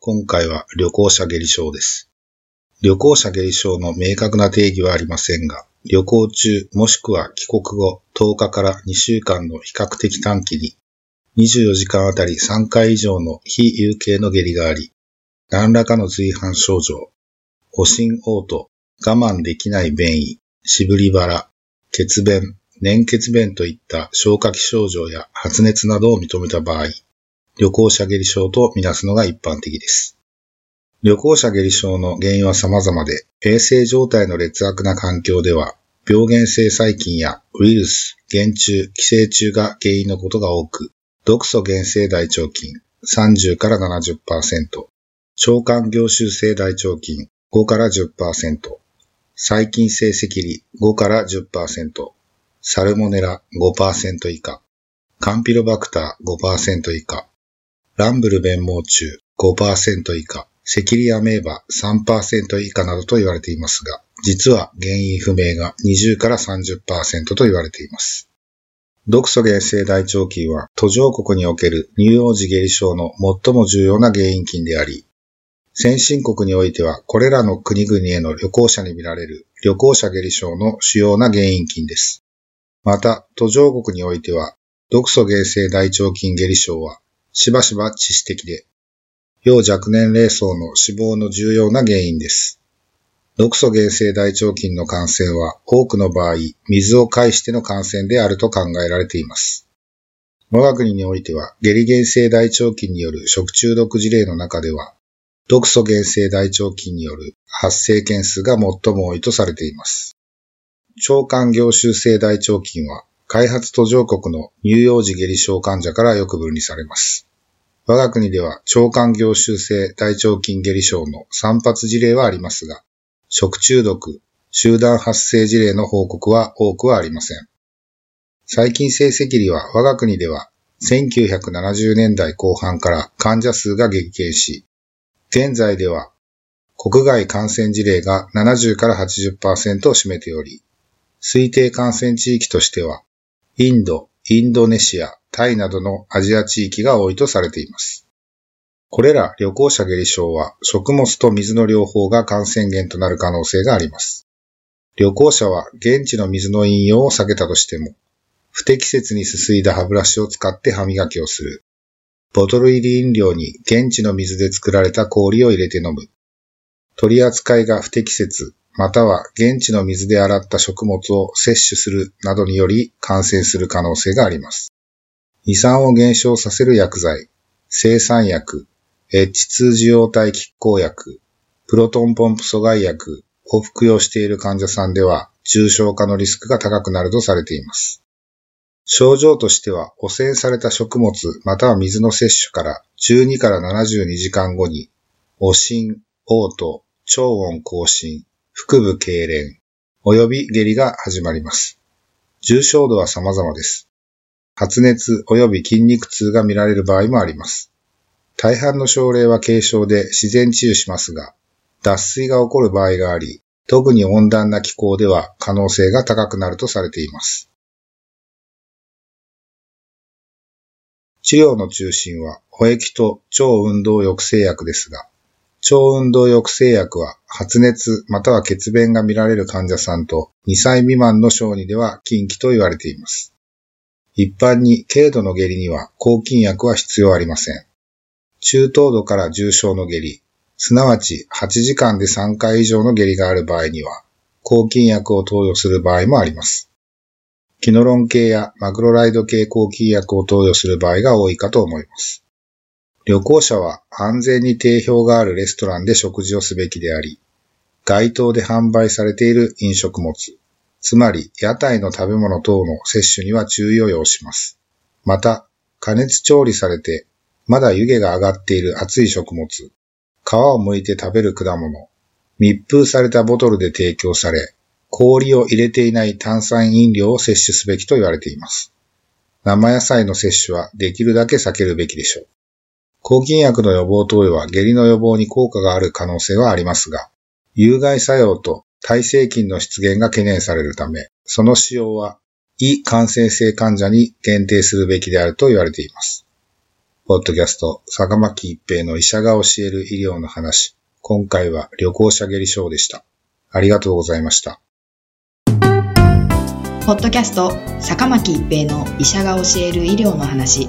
今回は旅行者下痢症です。旅行者下痢症の明確な定義はありませんが、旅行中もしくは帰国後10日から2週間の比較的短期に24時間あたり3回以上の非有形の下痢があり、何らかの随伴症状、誤診嘔吐、我慢できない便意、しぶり腹、血便、粘血便といった消化器症状や発熱などを認めた場合、旅行者下痢症とみなすのが一般的です。旅行者下痢症の原因は様々で、衛生状態の劣悪な環境では、病原性細菌やウイルス、原虫、寄生虫が原因のことが多く、毒素原性大腸菌30から70%、腸管凝集性大腸菌5から10%、細菌性赤痢5から10%、サルモネラ5%以下、カンピロバクター5%以下、ランブル弁毛虫5%以下、セキリアメーバ3%以下などと言われていますが、実は原因不明が20から30%と言われています。毒素原性大腸菌は途上国における乳幼児下痢症の最も重要な原因菌であり、先進国においてはこれらの国々への旅行者に見られる旅行者下痢症の主要な原因菌です。また、途上国においては、毒素原性大腸菌下痢症は、しばしば致死的で、幼若年齢層の死亡の重要な原因です。毒素原性大腸菌の感染は、多くの場合、水を介しての感染であると考えられています。我が国においては、下痢原性大腸菌による食中毒事例の中では、毒素原性大腸菌による発生件数が最も多いとされています。腸管凝集性大腸菌は、開発途上国の乳幼児下痢症患者からよく分離されます。我が国では腸管凝集性大腸菌下痢症の散発事例はありますが、食中毒、集団発生事例の報告は多くはありません。細菌性赤痢は我が国では1970年代後半から患者数が激減し、現在では国外感染事例が70から80%を占めており、推定感染地域としては、インド、インドネシア、タイなどのアジア地域が多いとされています。これら旅行者下痢症は食物と水の両方が感染源となる可能性があります。旅行者は現地の水の飲用を避けたとしても、不適切にすすいだ歯ブラシを使って歯磨きをする。ボトル入り飲料に現地の水で作られた氷を入れて飲む。取り扱いが不適切、または現地の水で洗った食物を摂取するなどにより感染する可能性があります。胃酸を減少させる薬剤、生産薬、H2 受容体拮抗薬、プロトンポンプ阻害薬を服用している患者さんでは重症化のリスクが高くなるとされています。症状としては汚染された食物または水の摂取から12から72時間後に、汚心、嘔吐、超音更新、腹部痙攣、及び下痢が始まります。重症度は様々です。発熱及び筋肉痛が見られる場合もあります。大半の症例は軽症で自然治癒しますが、脱水が起こる場合があり、特に温暖な気候では可能性が高くなるとされています。治療の中心は、補液と超運動抑制薬ですが、超運動抑制薬は発熱または血便が見られる患者さんと2歳未満の小児では禁忌と言われています。一般に軽度の下痢には抗菌薬は必要ありません。中等度から重症の下痢、すなわち8時間で3回以上の下痢がある場合には、抗菌薬を投与する場合もあります。キノロン系やマクロライド系抗菌薬を投与する場合が多いかと思います。旅行者は安全に定評があるレストランで食事をすべきであり、街頭で販売されている飲食物、つまり屋台の食べ物等の摂取には注意を要します。また、加熱調理されて、まだ湯気が上がっている熱い食物、皮を剥いて食べる果物、密封されたボトルで提供され、氷を入れていない炭酸飲料を摂取すべきと言われています。生野菜の摂取はできるだけ避けるべきでしょう。抗菌薬の予防投与は下痢の予防に効果がある可能性はありますが、有害作用と耐性菌の出現が懸念されるため、その使用は胃感染性患者に限定するべきであると言われています。ポッドキャスト、坂巻一平の医者が教える医療の話。今回は旅行者下痢症でした。ありがとうございました。ポッドキャスト、坂巻一平の医者が教える医療の話。